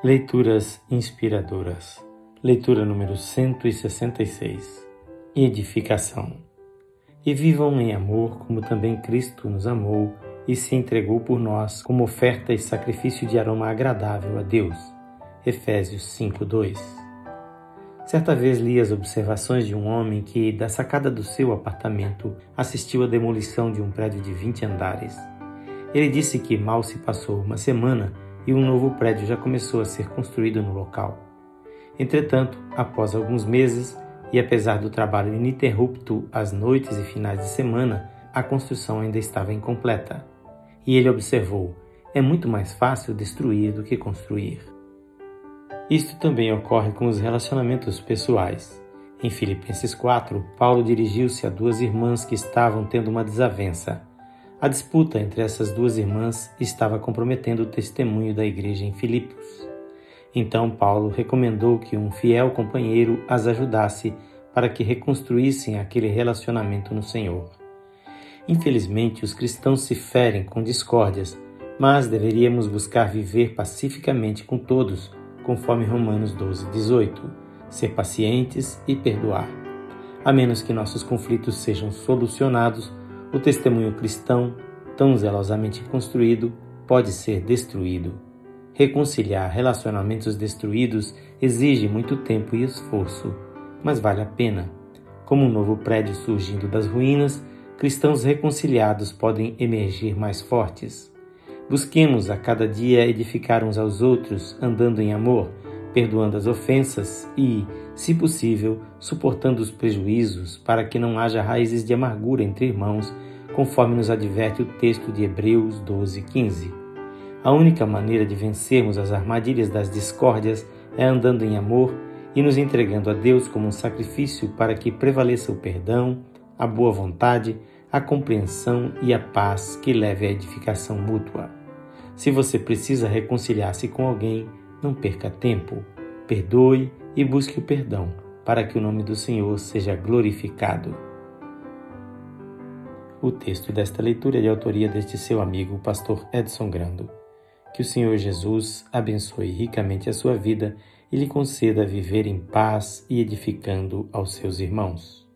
Leituras inspiradoras. Leitura número 166. Edificação. E vivam em amor, como também Cristo nos amou e se entregou por nós como oferta e sacrifício de aroma agradável a Deus. Efésios 5:2. Certa vez li as observações de um homem que, da sacada do seu apartamento, assistiu à demolição de um prédio de 20 andares. Ele disse que mal se passou uma semana e um novo prédio já começou a ser construído no local. Entretanto, após alguns meses, e apesar do trabalho ininterrupto às noites e finais de semana, a construção ainda estava incompleta. E ele observou: é muito mais fácil destruir do que construir. Isto também ocorre com os relacionamentos pessoais. Em Filipenses 4, Paulo dirigiu-se a duas irmãs que estavam tendo uma desavença. A disputa entre essas duas irmãs estava comprometendo o testemunho da igreja em Filipos. Então Paulo recomendou que um fiel companheiro as ajudasse para que reconstruíssem aquele relacionamento no Senhor. Infelizmente, os cristãos se ferem com discórdias, mas deveríamos buscar viver pacificamente com todos, conforme Romanos 12, 18, ser pacientes e perdoar. A menos que nossos conflitos sejam solucionados, o testemunho cristão, tão zelosamente construído, pode ser destruído. Reconciliar relacionamentos destruídos exige muito tempo e esforço, mas vale a pena. Como um novo prédio surgindo das ruínas, cristãos reconciliados podem emergir mais fortes. Busquemos a cada dia edificar uns aos outros, andando em amor, perdoando as ofensas e, se possível, suportando os prejuízos, para que não haja raízes de amargura entre irmãos, conforme nos adverte o texto de Hebreus 12, 15. A única maneira de vencermos as armadilhas das discórdias é andando em amor e nos entregando a Deus como um sacrifício para que prevaleça o perdão, a boa vontade, a compreensão e a paz que leve à edificação mútua. Se você precisa reconciliar-se com alguém, não perca tempo, perdoe e busque o perdão, para que o nome do Senhor seja glorificado. O texto desta leitura é de autoria deste seu amigo, o pastor Edson Grando. Que o Senhor Jesus abençoe ricamente a sua vida e lhe conceda viver em paz e edificando aos seus irmãos.